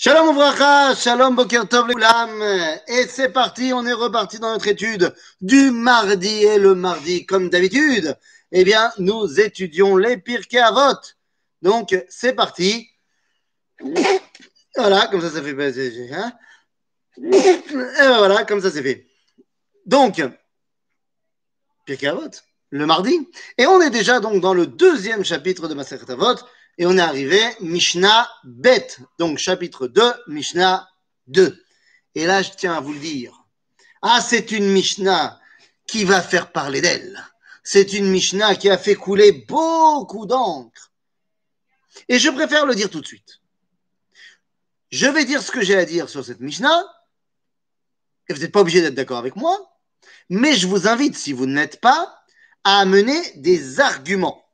Shalom Ouvracha, Shalom Boker Tov Lam. Et c'est parti, on est reparti dans notre étude du mardi. Et le mardi, comme d'habitude, eh bien, nous étudions les Pirkei Avot. Donc, c'est parti. Voilà, comme ça, ça fait. Hein et ben voilà, comme ça, c'est fait. Donc, Pirkei Avot, le mardi. Et on est déjà donc dans le deuxième chapitre de Maseret Avot. Et on est arrivé Mishnah Bet, donc chapitre 2, Mishnah 2. Et là, je tiens à vous le dire. Ah, c'est une Mishnah qui va faire parler d'elle. C'est une Mishnah qui a fait couler beaucoup d'encre. Et je préfère le dire tout de suite. Je vais dire ce que j'ai à dire sur cette Mishnah. Et vous n'êtes pas obligé d'être d'accord avec moi. Mais je vous invite, si vous ne l'êtes pas, à amener des arguments.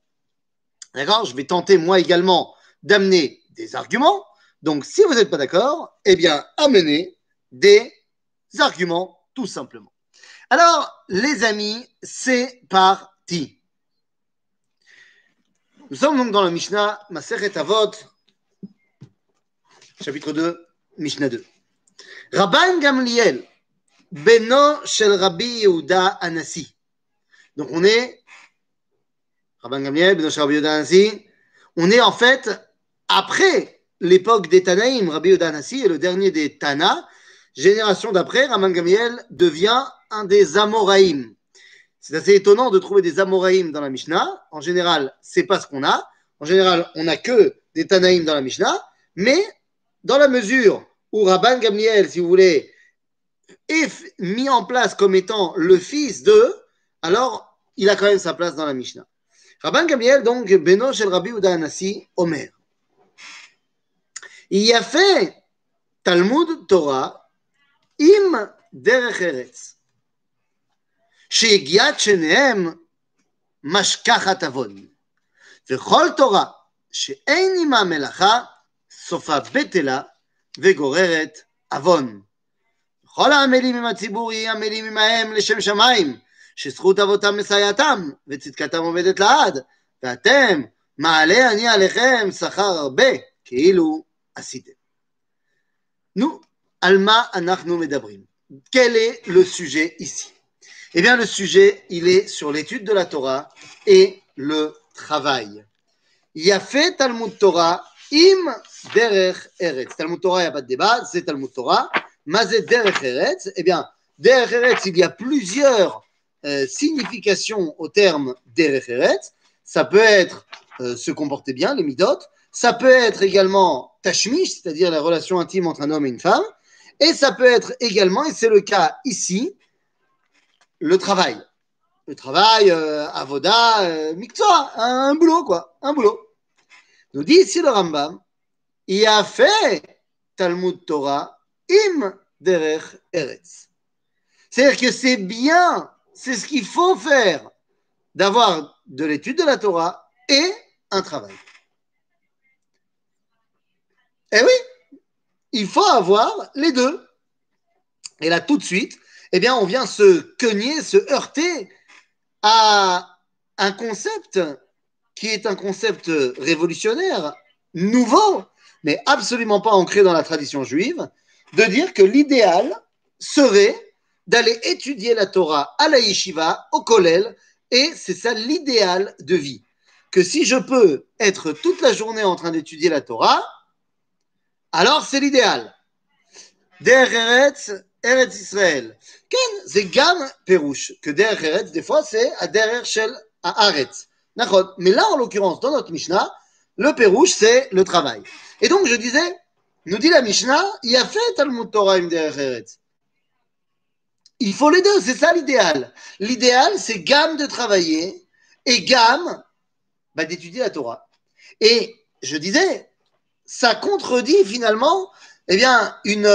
D'accord? Je vais tenter moi également d'amener des arguments. Donc, si vous n'êtes pas d'accord, eh bien, amenez des arguments, tout simplement. Alors, les amis, c'est parti. Nous sommes donc dans le Mishnah Maseret Avot, chapitre 2, Mishnah 2. Rabban Gamliel, Beno Shel Rabbi Yehuda Anassi. Donc, on est Rabban Gamliel, Ben Rabbi on est en fait après l'époque des Tanaïm. Rabbi Yodanasi est le dernier des Tana. Génération d'après, Rabban Gamliel devient un des Amoraïm. C'est assez étonnant de trouver des Amoraïm dans la Mishnah. En général, c'est pas ce qu'on a. En général, on n'a que des Tanaïm dans la Mishnah. Mais dans la mesure où Rabban Gamliel, si vous voulez, est mis en place comme étant le fils de, alors il a quand même sa place dans la Mishnah. רבן גמליאל, דונק, בנו של רבי יהודה הנשיא, אומר, יפה תלמוד תורה עם דרך ארץ, שיגיעת שניהם משכחת עוון, וכל תורה שאין עמה מלאכה, סופה בטלה וגוררת עוון. כל העמלים עם הציבור יהיה עמלים עמהם לשם שמיים, שזכות אבותם מסייעתם, וצדקתם עומדת לעד, ואתם, מעלה אני עליכם שכר הרבה, כאילו עשיתם. Nous, על מה אנחנו מדברים Quel est le sujet ici Eh bien, le sujet, il est sur l'étude de la Torah et le travail. Il y a fait Talmud Torah im derech eretz. Talmud Torah, il n'y a pas de débat, c'est Talmud Torah. Mazet derech eretz. Eh bien, derech eretz, il y a plusieurs euh, signification au terme d'Erecheret. Ça peut être euh, se comporter bien, les midot. Ça peut être également tashmish, c'est-à-dire la relation intime entre un homme et une femme. Et ça peut être également, et c'est le cas ici, le travail. Le travail, euh, avoda, euh, un, un, boulot quoi, un boulot. Nous dit ici le Rambam, il a fait Talmud Torah im derech eretz. C'est-à-dire que c'est bien c'est ce qu'il faut faire, d'avoir de l'étude de la Torah et un travail. Eh oui, il faut avoir les deux. Et là, tout de suite, eh bien, on vient se cogner, se heurter à un concept qui est un concept révolutionnaire, nouveau, mais absolument pas ancré dans la tradition juive, de dire que l'idéal serait d'aller étudier la Torah à la yeshiva, au kollel, et c'est ça l'idéal de vie. Que si je peux être toute la journée en train d'étudier la Torah, alors c'est l'idéal. Der Eretz, Eretz Israël. Ken, c'est. Que der Eretz, des fois, c'est à derrière shel Haaretz. Mais là, en l'occurrence, dans notre Mishnah, le perouche, c'est le travail. Et donc, je disais, nous dit la Mishnah, il a fait Talmud Torah im der. Il faut les deux, c'est ça l'idéal. L'idéal, c'est gamme de travailler et gamme bah, d'étudier la Torah. Et je disais, ça contredit finalement, eh bien, une.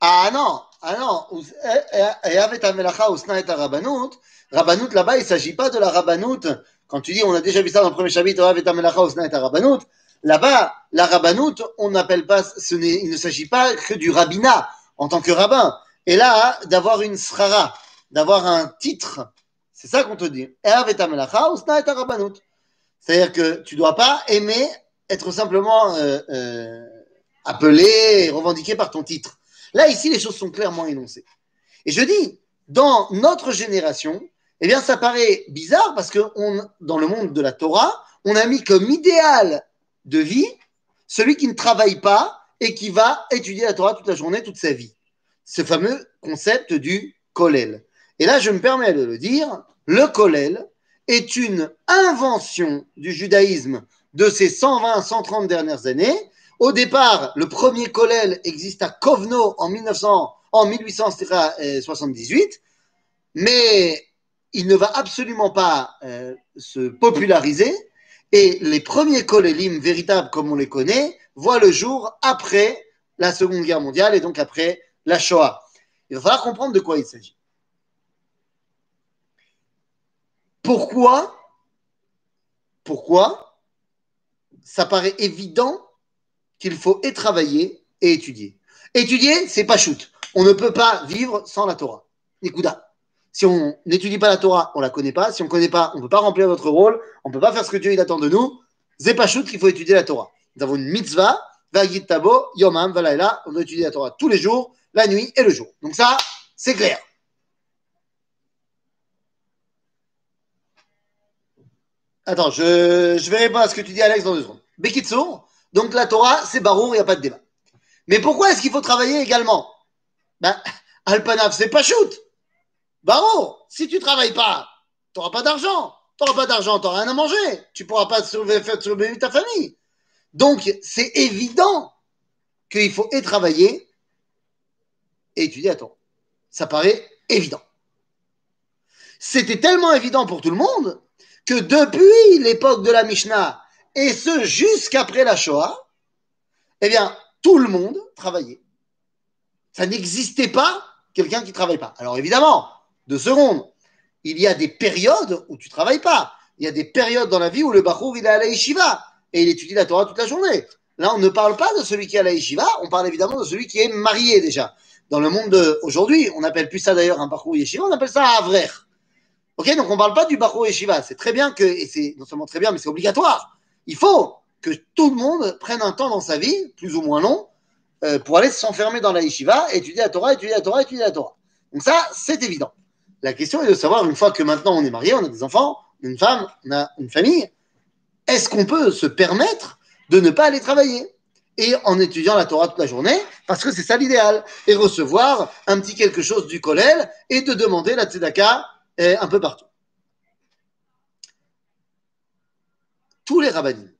Ah non, ah non, Rabbanout là-bas, il ne s'agit pas de la Rabbanout. Quand tu dis, on a déjà vu ça dans le premier chapitre, Rabbanout, Là-bas, la rabbanoute, on n'appelle pas, ce il ne s'agit pas que du rabbinat en tant que rabbin. Et là, d'avoir une srara, d'avoir un titre, c'est ça qu'on te dit. C'est-à-dire que tu ne dois pas aimer être simplement euh, euh, appelé revendiqué par ton titre. Là, ici, les choses sont clairement énoncées. Et je dis, dans notre génération, eh bien, ça paraît bizarre parce que dans le monde de la Torah, on a mis comme idéal de vie celui qui ne travaille pas et qui va étudier la Torah toute la journée, toute sa vie. Ce fameux concept du kollel. Et là, je me permets de le dire, le kollel est une invention du judaïsme de ces 120, 130 dernières années. Au départ, le premier kollel existe à Kovno en, 1900, en 1878, mais il ne va absolument pas euh, se populariser. Et les premiers kollelim véritables, comme on les connaît, voient le jour après la Seconde Guerre mondiale et donc après la Shoah. Il va falloir comprendre de quoi il s'agit. Pourquoi Pourquoi ça paraît évident qu'il faut et travailler et étudier. Étudier, c'est pas shoot. On ne peut pas vivre sans la Torah. Nikuda. Si on n'étudie pas la Torah, on la connaît pas. Si on connaît pas, on peut pas remplir notre rôle. On peut pas faire ce que Dieu il attend de nous. C'est pas shoot qu'il faut étudier la Torah. Nous avons une mitzvah, vagit tabo, yomam, valaila. On doit étudier la Torah tous les jours, la nuit et le jour. Donc ça, c'est clair. Attends, je, je vais répondre à ce que tu dis, Alex, dans deux secondes. Bekitsour, donc la Torah, c'est barour, il n'y a pas de débat. Mais pourquoi est-ce qu'il faut travailler également? Ben, Alpanav, c'est pas shoot. Barour, si tu travailles pas, tu n'auras pas d'argent. Tu n'auras pas d'argent, tu n'auras rien à manger. Tu ne pourras pas sauver, faire survivre ta famille. Donc, c'est évident qu'il faut travailler et étudier à Torah. Ça paraît évident. C'était tellement évident pour tout le monde que depuis l'époque de la Mishnah, et ce jusqu'après la Shoah, eh bien, tout le monde travaillait. Ça n'existait pas quelqu'un qui ne travaille pas. Alors évidemment, deux secondes, il y a des périodes où tu travailles pas. Il y a des périodes dans la vie où le Bachour, il est à la Yeshiva et il étudie la Torah toute la journée. Là, on ne parle pas de celui qui est à la Yeshiva, on parle évidemment de celui qui est marié déjà. Dans le monde d'aujourd'hui, on n'appelle plus ça d'ailleurs un Bachour Yeshiva, on appelle ça un Avrer. Ok, donc on ne parle pas du Bachour Yeshiva. C'est très bien que, et c'est non seulement très bien, mais c'est obligatoire. Il faut que tout le monde prenne un temps dans sa vie, plus ou moins long, euh, pour aller s'enfermer dans la yeshiva, étudier la Torah, étudier la Torah, étudier la Torah. Donc ça, c'est évident. La question est de savoir, une fois que maintenant on est marié, on a des enfants, une femme, on a une famille, est-ce qu'on peut se permettre de ne pas aller travailler? Et en étudiant la Torah toute la journée, parce que c'est ça l'idéal, et recevoir un petit quelque chose du kollel et de demander la tzedaka un peu partout. Tous les rabbinim,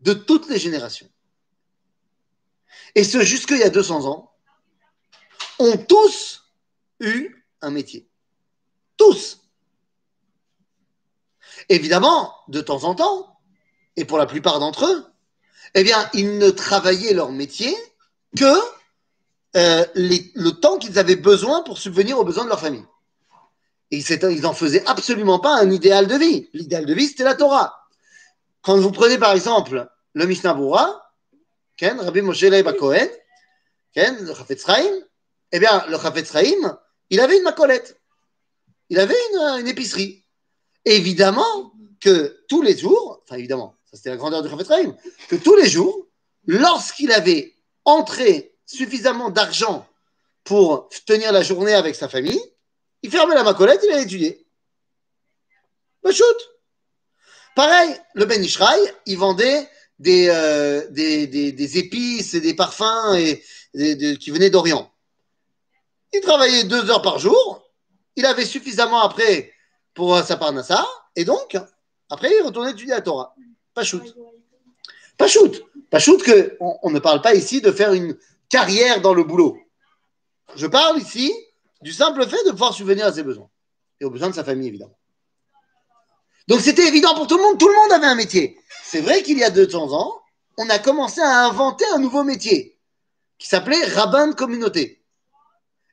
de toutes les générations, et ce jusqu'il y a 200 ans, ont tous eu un métier. Tous. Évidemment, de temps en temps, et pour la plupart d'entre eux, eh bien, ils ne travaillaient leur métier que euh, le temps qu'ils avaient besoin pour subvenir aux besoins de leur famille. Ils n'en faisaient absolument pas un idéal de vie. L'idéal de vie, c'était la Torah. Quand vous prenez par exemple le Mishnah Bura, Ken, Rabbi Moshe Leib Cohen, Ken, le Chafetz Chaim, eh bien, le Chafetz il avait une macolette. Il avait une, une, épicerie. Évidemment que tous les jours, enfin évidemment, ça c'était la grandeur du Chaim, que tous les jours, lorsqu'il avait entré suffisamment d'argent pour tenir la journée avec sa famille, il fermait la macolette, il allait étudier. Bah, shoot. Pareil, le Ben Ishraï, il vendait des, euh, des, épices et des parfums et, qui venaient d'Orient. Il travaillait deux heures par jour. Il avait suffisamment après pour sa parnassa. Et donc, après, il retournait étudier la Torah. Pas shoot. Pas shoot. Pas shoot que on ne parle pas ici de faire une carrière dans le boulot. Je parle ici du simple fait de pouvoir subvenir à ses besoins et aux besoins de sa famille, évidemment. Donc c'était évident pour tout le monde, tout le monde avait un métier. C'est vrai qu'il y a 200 ans, on a commencé à inventer un nouveau métier qui s'appelait rabbin de communauté.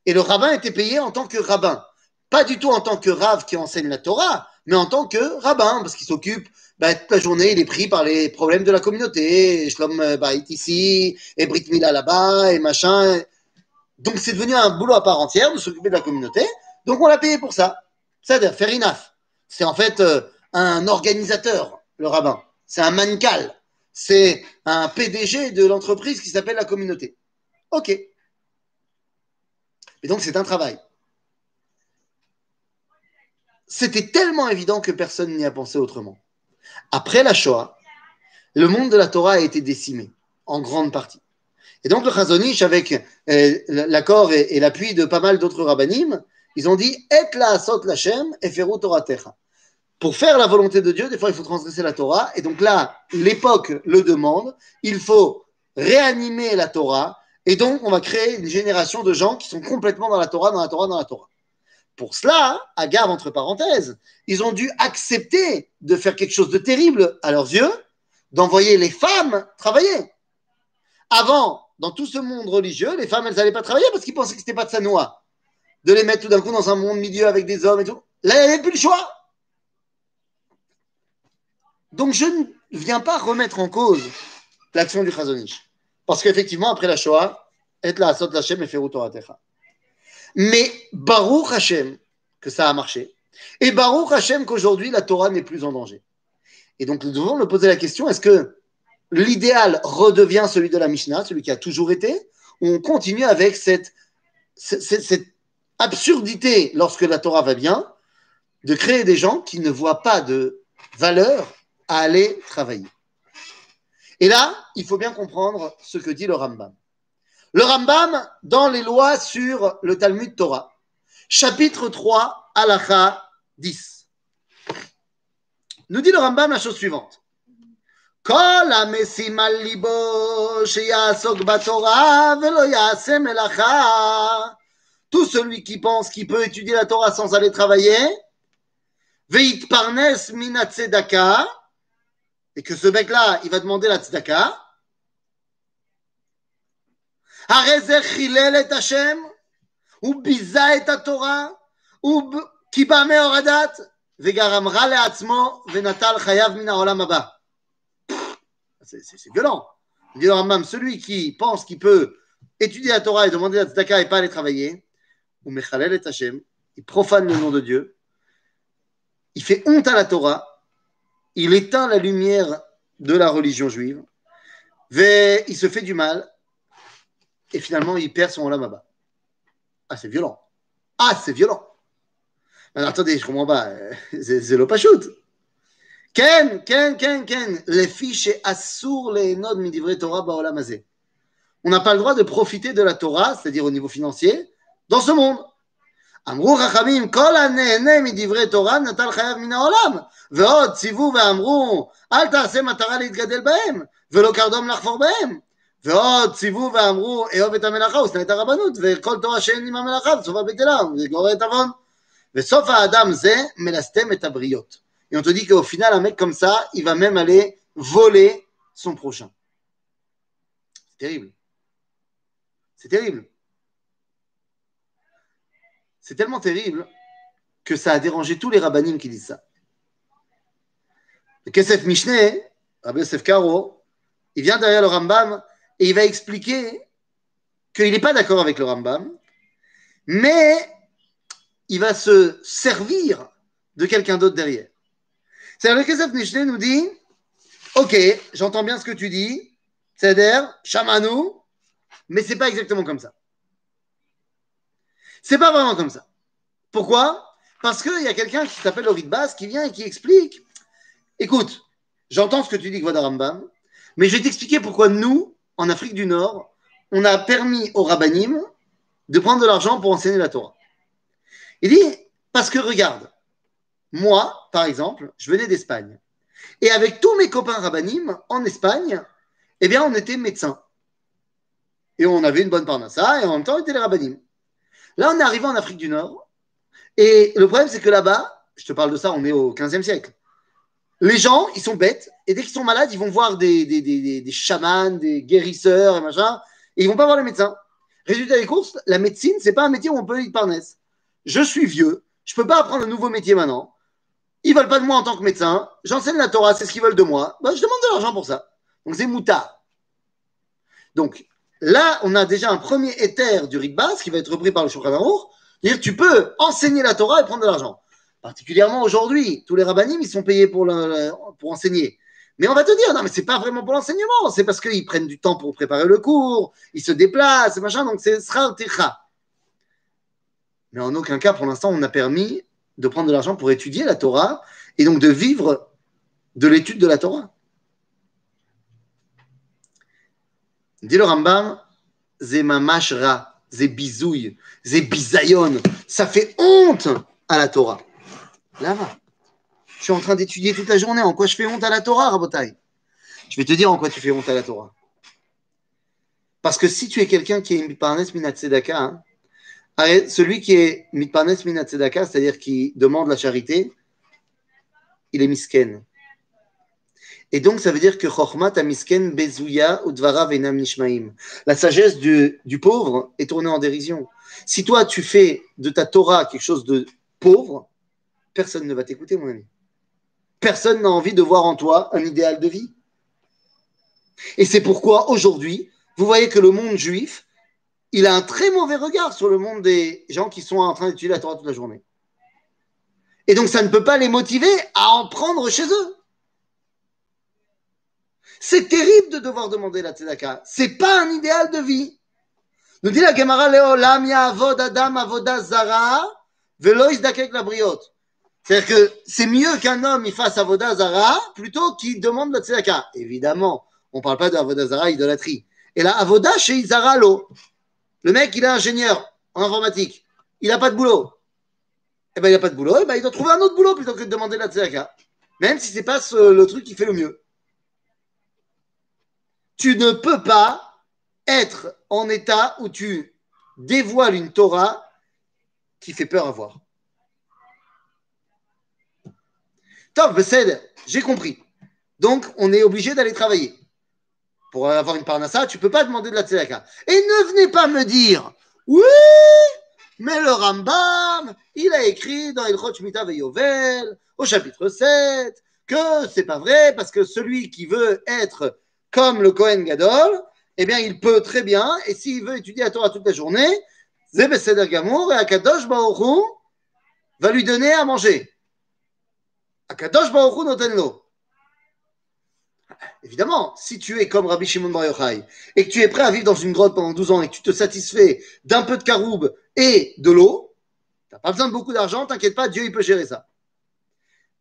Et le rabbin était payé en tant que rabbin. Pas du tout en tant que rave qui enseigne la Torah, mais en tant que rabbin, parce qu'il s'occupe bah, toute la journée, il est pris par les problèmes de la communauté, Shlom Bait ici, et Brit Mila là-bas, et machin. Donc c'est devenu un boulot à part entière de s'occuper de la communauté. Donc on l'a payé pour ça. C'est-à-dire, fair enough. C'est en fait euh, un organisateur, le rabbin. C'est un mancal. c'est un PDG de l'entreprise qui s'appelle la communauté. Ok. Et donc c'est un travail. C'était tellement évident que personne n'y a pensé autrement. Après la Shoah, le monde de la Torah a été décimé, en grande partie. Et donc le Chazonish, avec euh, l'accord et, l'appui de pas mal d'autres rabbinim, ils ont dit Et la asot lachem et Torah techa. Pour faire la volonté de Dieu, des fois il faut transgresser la Torah. Et donc là, l'époque le demande. Il faut réanimer la Torah. Et donc on va créer une génération de gens qui sont complètement dans la Torah, dans la Torah, dans la Torah. Pour cela, à garde entre parenthèses, ils ont dû accepter de faire quelque chose de terrible à leurs yeux, d'envoyer les femmes travailler. Avant, dans tout ce monde religieux, les femmes, elles n'allaient pas travailler parce qu'ils pensaient que ce n'était pas de sa noix. De les mettre tout d'un coup dans un monde milieu avec des hommes et tout. Là, il n'y avait plus le choix. Donc, je ne viens pas remettre en cause l'action du Chazonish. Parce qu'effectivement, après la Shoah, et la Asot Lachem et Ferut Mais Baruch Hashem, que ça a marché. Et Baruch Hashem qu'aujourd'hui, la Torah n'est plus en danger. Et donc, nous devons nous poser la question est-ce que l'idéal redevient celui de la Mishnah, celui qui a toujours été, ou on continue avec cette, cette, absurdité, lorsque la Torah va bien, de créer des gens qui ne voient pas de valeur à aller travailler? Et là, il faut bien comprendre ce que dit le Rambam. Le Rambam, dans les lois sur le Talmud Torah, chapitre 3, Halacha 10, nous dit le Rambam la chose suivante. Tout celui qui pense qu'il peut étudier la Torah sans aller travailler, veit parnes minatzedaka, et que ce mec-là, il va demander la tzedaka, C'est violent. Celui qui pense qu'il peut étudier la Torah et demander la tzedaka et pas aller travailler, il profane le nom de Dieu, il fait honte à la Torah, il éteint la lumière de la religion juive, il se fait du mal, et finalement il perd son olam Ah, c'est violent. Ah, c'est violent. Alors, attendez, je comprends pas. C'est le shoot. Ken, Ken, Ken, Ken, les fiches assour les nodes midivre Torah baolam On n'a pas le droit de profiter de la Torah, c'est-à-dire au niveau financier, dans ce monde. אמרו חכמים, כל הנהנה מדברי תורה נטל חייב מן העולם. ועוד ציוו ואמרו, אל תעשה מטרה להתגדל בהם, ולא קרדום לחפור בהם. ועוד ציוו ואמרו, אהוב את המלאכה ושנא את הרבנות, וכל תורה שאין עם המלאכה, וסופה בטלה, וגורר את עוון. וסוף האדם זה מלסתם את הבריות. Et on te dit qu'au final, un mec comme ça, il va même aller voler son prochain. C'est terrible. C'est terrible. C'est tellement terrible que ça a dérangé tous les rabbinim qui disent ça. Le Kesef Mishneh, Rabbi Yosef Karo, il vient derrière le Rambam et il va expliquer qu'il n'est pas d'accord avec le Rambam, mais il va se servir de quelqu'un d'autre derrière. C'est-à-dire le Kesef Mishneh nous dit Ok, j'entends bien ce que tu dis, c'est-à-dire, Shamanou, mais c'est pas exactement comme ça. C'est pas vraiment comme ça. Pourquoi? Parce qu'il y a quelqu'un qui s'appelle Orid Bas qui vient et qui explique Écoute, j'entends ce que tu dis, Rambam, mais je vais t'expliquer pourquoi nous, en Afrique du Nord, on a permis aux rabbinim de prendre de l'argent pour enseigner la Torah. Il dit Parce que regarde, moi, par exemple, je venais d'Espagne. Et avec tous mes copains rabbinim en Espagne, eh bien, on était médecins. Et on avait une bonne parnassa, et en même temps, on était les rabbinim. Là, on est arrivé en Afrique du Nord. Et le problème, c'est que là-bas, je te parle de ça, on est au 15e siècle. Les gens, ils sont bêtes, et dès qu'ils sont malades, ils vont voir des, des, des, des chamans, des guérisseurs et machin, et ils vont pas voir les médecins. Résultat des courses, la médecine, c'est pas un métier où on peut y parnesse. Je suis vieux, je peux pas apprendre un nouveau métier maintenant. Ils veulent pas de moi en tant que médecin. J'enseigne la Torah, c'est ce qu'ils veulent de moi. Bah, je demande de l'argent pour ça. Donc c'est moutard. Donc là, on a déjà un premier éther du Rikbas qui va être repris par le Shulchan Dire tu peux enseigner la Torah et prendre de l'argent. Particulièrement aujourd'hui, tous les rabbinim, ils sont payés pour, enseigner. Mais on va te dire, non, mais c'est pas vraiment pour l'enseignement, c'est parce qu'ils prennent du temps pour préparer le cours, ils se déplacent, machin, donc c'est techa. Mais en aucun cas, pour l'instant, on a permis de prendre de l'argent pour étudier la Torah et donc de vivre de l'étude de la Torah. Dit le Rambam, Zemamashra, Zebizouille, Zebizayon, ça fait honte à la Torah. Là, je suis en train d'étudier toute la journée. En quoi je fais honte à la Torah, Rabotai? Je vais te dire en quoi tu fais honte à la Torah. Parce que si tu es quelqu'un qui est mitparnes minat tzedaka, hein, celui qui est mitparnes minat tzedaka, c'est-à-dire qui demande la charité, il est misken. Et donc, ça veut dire que Chochmat misken bezouya udvara venam nishmaim. La sagesse du pauvre est tournée en dérision. Si toi, tu fais de ta Torah quelque chose de pauvre, personne ne va t'écouter, mon ami. Personne n'a envie de voir en toi un idéal de vie. Et c'est pourquoi aujourd'hui, vous voyez que le monde juif, il a un très mauvais regard sur le monde des gens qui sont en train d'étudier la Torah toute la journée. Et donc, ça ne peut pas les motiver à en prendre chez eux. C'est terrible de devoir demander la tzedaka. C'est pas un idéal de vie. Nous dit la zara. C'est-à-dire que c'est mieux qu'un homme il fasse avoda zara plutôt qu'il demande la tzedaka. Évidemment, on ne parle pas de avoda zara idolâtrie. Et là, avoda chez Izara lo. Le mec, il est ingénieur en informatique. Il n'a pas de boulot. Eh ben, il n'a pas de boulot. Eh ben, il doit trouver un autre boulot plutôt que de demander la tzedaka. Même si c'est pas le truc qui fait le mieux. Tu ne peux pas être en état où tu dévoiles une Torah qui fait peur à voir. Top, j'ai compris. Donc, on est obligé d'aller travailler. Pour avoir une parnassa, tu ne peux pas demander de la tzedaka. Et ne venez pas me dire, oui, mais le Rambam, il a écrit dans Ilchot Shmita Yovel, au chapitre 7, que c'est pas vrai, parce que celui qui veut être comme le Kohen Gadol, eh bien, il peut très bien, et s'il veut étudier la Torah toute la journée, Zebeseder Gamour et Akadosh Baruch va lui donner à manger. Akadosh notenlo. Évidemment, si tu es comme Rabbi Shimon Bar et que tu es prêt à vivre dans une grotte pendant 12 ans et que tu te satisfais d'un peu de caroube et de l'eau, tu n'as pas besoin de beaucoup d'argent, t'inquiète pas, Dieu il peut gérer ça.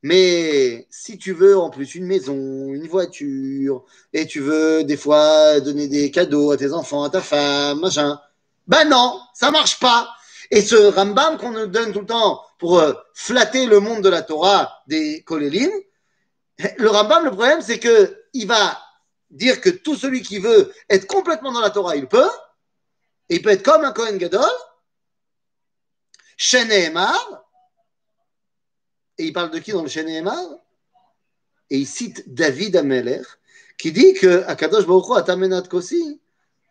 Mais si tu veux en plus une maison, une voiture, et tu veux des fois donner des cadeaux à tes enfants, à ta femme, machin, ben non, ça marche pas. Et ce Rambam qu'on nous donne tout le temps euh, flatter le monde de la Torah des Kolélim, le Rambam, le problème, c'est que il va dire que tout celui qui veut être complètement dans la Torah, il peut. Et il peut être comme un Kohen Gadol. Emar. Et il parle de qui dans le Emar? Et il cite David Ameler, qui dit que Akadosh Baruch ata menat kosi,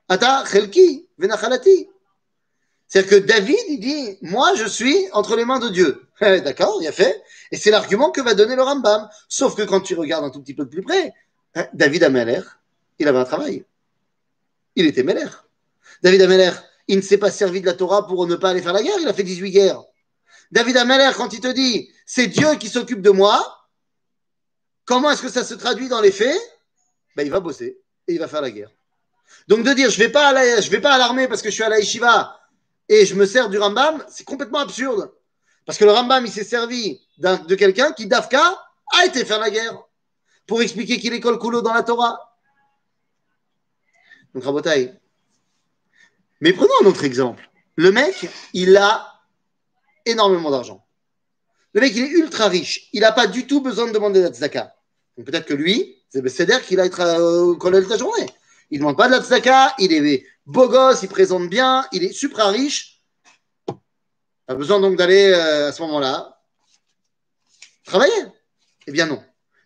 ata chelki venachalati. C'est-à-dire que David, il dit, moi, je suis entre les mains de Dieu. Eh, d'accord, il a fait. Et c'est l'argument que va donner le Rambam. Sauf que quand tu regardes un tout petit peu de plus près, hein, David Ameller, il avait un travail. Il était Meller. David Ameller, il ne s'est pas servi de la Torah pour ne pas aller faire la guerre. Il a fait 18 guerres. David Ameller, quand il te dit, c'est Dieu qui s'occupe de moi, comment est-ce que ça se traduit dans les faits? Ben, Il va bosser et il va faire la guerre. Donc de dire, je ne vais pas à l'armée parce que je suis à la yeshiva, et je me sers du Rambam, c'est complètement absurde. Parce que le Rambam, il s'est servi de quelqu'un qui, d'Afka, a été faire la guerre pour expliquer qu'il est kol kulo dans la Torah. Donc, Rabotai. Mais prenons un autre exemple. Le mec, il a énormément d'argent. Le mec, il est ultra riche. Il n'a pas du tout besoin de demander la tzaka. Donc, peut-être que lui, c'est dire qu'il a été au de la journée. Il ne demande pas de la tzaka, il est beau gosse, il présente bien, il est super riche. Pas besoin donc d'aller euh, à ce moment-là travailler? Eh bien non.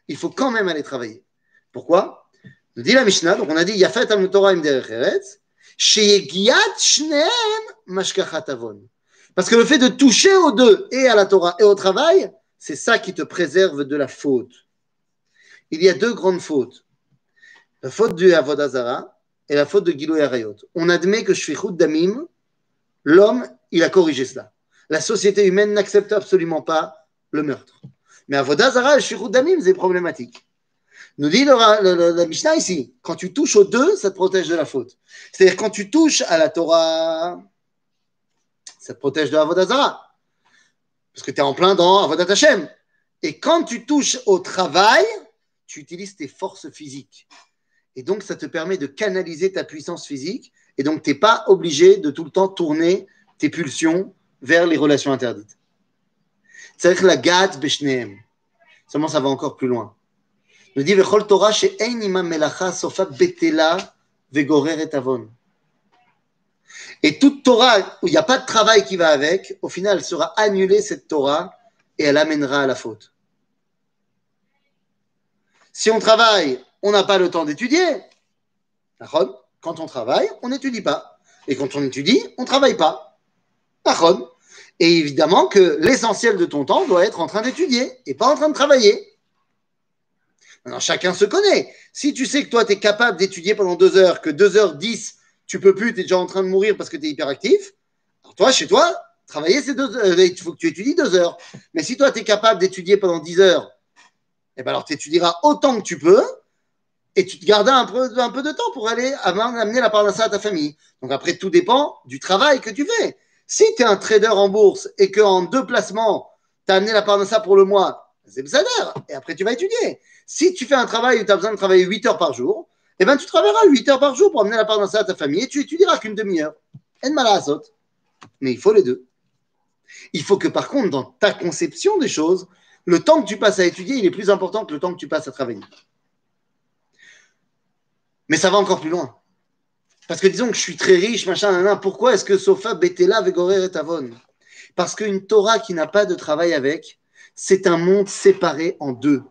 Il faut quand même aller travailler. Pourquoi? Nous dit la Mishnah, donc on a dit Yafet Parce que le fait de toucher aux deux, et à la Torah et au travail, c'est ça qui te préserve de la faute. Il y a deux grandes fautes. La faute du Avodazara et la faute de Gilo Arayot. On admet que Shfichut Damim, l'homme, il a corrigé cela. La société humaine n'accepte absolument pas le meurtre. Mais Avodazara et Shfichut Damim, c'est problématique. Nous dit la Mishnah ici, quand tu touches aux deux, ça te protège de la faute. C'est-à-dire quand tu touches à la Torah, ça te protège de la Vodazara. Parce que tu es en plein dans Avodat Hashem. Et quand tu touches au travail, tu utilises tes forces physiques. Et donc, ça te permet de canaliser ta puissance physique. Et donc, tu n'es pas obligé de tout le temps tourner tes pulsions vers les relations interdites. C'est la gad beshneem. Seulement, ça va encore plus loin. Il dit Vechol. Et toute Torah où il n'y a pas de travail qui va avec, au final, elle sera annulée cette Torah et elle amènera à la faute. Si on travaille, on n'a pas le temps d'étudier. Quand on travaille, on n'étudie pas. Et quand on étudie, on ne travaille pas. Et évidemment que l'essentiel de ton temps doit être en train d'étudier et pas en train de travailler. Maintenant, chacun se connaît. Si tu sais que toi, tu es capable d'étudier pendant deux heures, que deux heures dix, tu peux plus, tu es déjà en train de mourir parce que tu es hyperactif, alors toi, chez toi, travailler, c'est deux heures. Il faut que tu étudies deux heures. Mais si toi, tu es capable d'étudier pendant dix heures, eh ben alors tu étudieras autant que tu peux et tu te gardes un peu, de temps pour aller amener la part d'un à ta famille. Donc après, tout dépend du travail que tu fais. Si tu es un trader en bourse et qu'en deux placements, tu as amené la part ça pour le mois, c'est salaire. Et après, tu vas étudier. Si tu fais un travail où tu as besoin de travailler 8 heures par jour, eh ben, tu travailleras 8 heures par jour pour amener la part ça à ta famille et tu étudieras qu'une demi-heure. En malasot. Mais il faut les deux. Il faut que par contre, dans ta conception des choses, le temps que tu passes à étudier, il est plus important que le temps que tu passes à travailler. Mais ça va encore plus loin. Parce que disons que je suis très riche, machin, nan, pourquoi est-ce que Sofa, Betela, Vegorer et Tavon? Parce qu'une Torah qui n'a pas de travail avec, c'est un monde séparé en deux.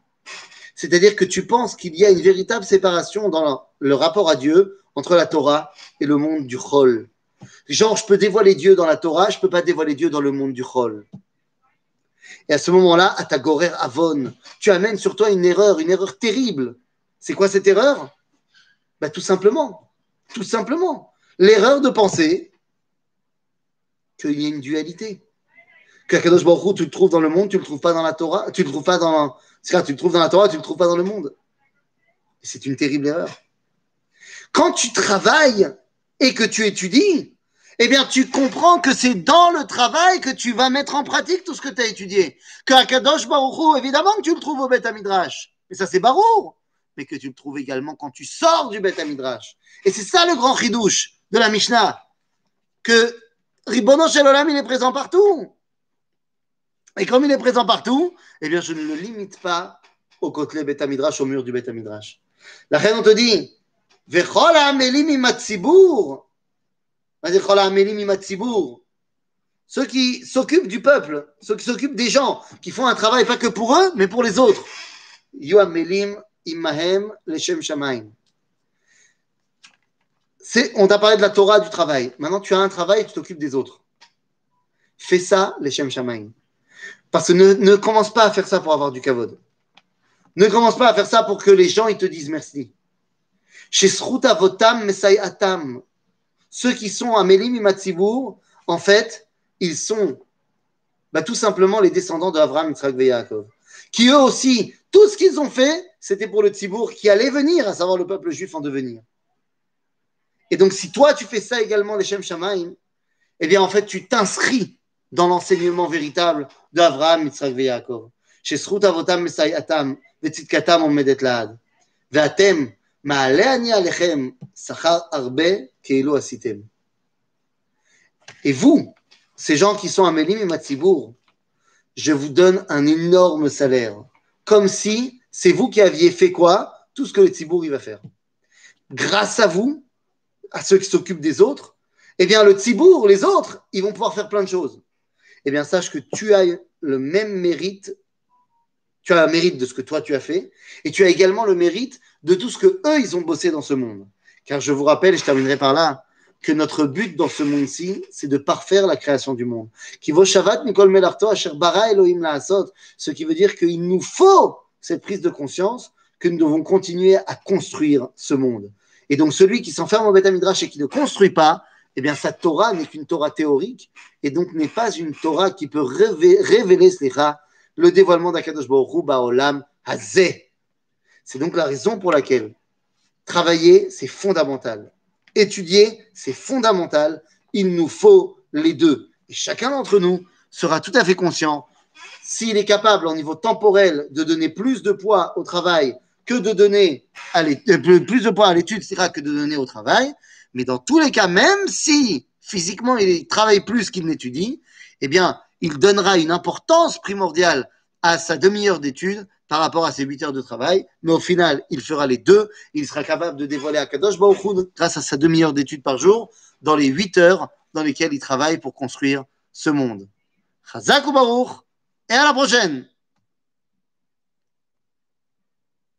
C'est-à-dire que tu penses qu'il y a une véritable séparation dans le rapport à Dieu entre la Torah et le monde du Chol. Genre, je peux dévoiler Dieu dans la Torah, je ne peux pas dévoiler Dieu dans le monde du Chol. Et à ce moment-là, à ta Gorer Avon, tu amènes sur toi une erreur, une erreur terrible. C'est quoi cette erreur? Bah, Tout simplement, tout simplement. L'erreur de penser qu'il y a une dualité. Que Kadosh Baruch tu le trouves dans le monde, tu ne le trouves pas dans la Torah, tu le trouves pas dans. tu le trouves dans la Torah, tu ne le trouves pas dans le monde. C'est une terrible erreur. Quand tu travailles et que tu étudies, eh bien, tu comprends que c'est dans le travail que tu vas mettre en pratique tout ce que tu as étudié. Que Akadosh Baruch évidemment que tu le trouves au Beth Midrash. Mais ça, c'est Baruch mais que tu le trouves également quand tu sors du Beth Midrash. Et c'est ça le grand ridouche de la Mishnah, que Ribono Shel Olam, il est présent partout. Et comme il est présent partout, eh bien, je ne le limite pas au côté Beth Midrash, au mur du Beth Midrash. La reine, on te dit, Vechol ha'amelim imatzibur. Vechol ha'amelim imatzibur. Ceux qui s'occupent du peuple, ceux qui s'occupent des gens, qui font un travail pas que pour eux, mais pour les autres. Yoamelim imahem leshem shamaim. On t'a parlé de la Torah du travail. Maintenant, tu as un travail et tu t'occupes des autres. Fais ça, leshem shamaim. Parce que ne, commence pas à faire ça pour avoir du kavod. Ne commence pas à faire ça pour que les gens ils te disent merci. Chez Votam Atam, ceux qui sont à Melim Imatsibour, en fait, ils sont bah, tout simplement les descendants d'Abraham, Yitzhak et Yaakov. Qui eux aussi, tout ce qu'ils ont fait, c'était pour le Tzibour qui allait venir, à savoir le peuple juif en devenir. Et donc, si toi, tu fais ça également, les Shem Shamaim, eh bien, en fait, tu t'inscris dans l'enseignement véritable d'Abraham, Yitzhak et Yaakov. Chez Avotam Mesai Atam, Vetzitkatam Omedet Laad. Ve'atem, Ma'ale Ani Alechem, Sachar Arbe, Keilu Asitem. Et vous, ces gens qui sont à Melim et Matsibour, je vous donne un énorme salaire. Comme si c'est vous qui aviez fait quoi? Tout ce que le Tzibour il va faire. Grâce à vous, à ceux qui s'occupent des autres, eh bien le Tzibour, les autres, ils vont pouvoir faire plein de choses. Eh bien sache que tu as le même mérite, tu as le mérite de ce que toi tu as fait, et tu as également le mérite de tout ce que eux ils ont bossé dans ce monde. Car je vous rappelle, et je terminerai par là, que notre but dans ce monde-ci, c'est de parfaire la création du monde. Ce qui veut dire qu'il nous faut cette prise de conscience que nous devons continuer à construire ce monde. Et donc celui qui s'enferme au Beth Midrash et qui ne construit pas, eh bien sa Torah n'est qu'une Torah théorique et donc n'est pas une Torah qui peut révéler, révéler le dévoilement d'Akadosh Baruch Baolam Hazeh. C'est donc la raison pour laquelle travailler, c'est fondamental. Étudier, c'est fondamental. Il nous faut les deux. Et chacun d'entre nous sera tout à fait conscient s'il est capable, au niveau temporel, de donner plus de poids au travail que de donner à euh, plus de poids à l'étude, que de donner au travail. Mais dans tous les cas, même si physiquement il travaille plus qu'il n'étudie, eh bien, il donnera une importance primordiale à sa demi-heure d'étude par rapport à ses huit heures de travail. Mais au final, il fera les deux. Il sera capable de dévoiler à Kadosh Baruch grâce à sa demi-heure d'étude par jour dans les huit heures dans lesquelles il travaille pour construire ce monde. Chazak Baruch et à la prochaine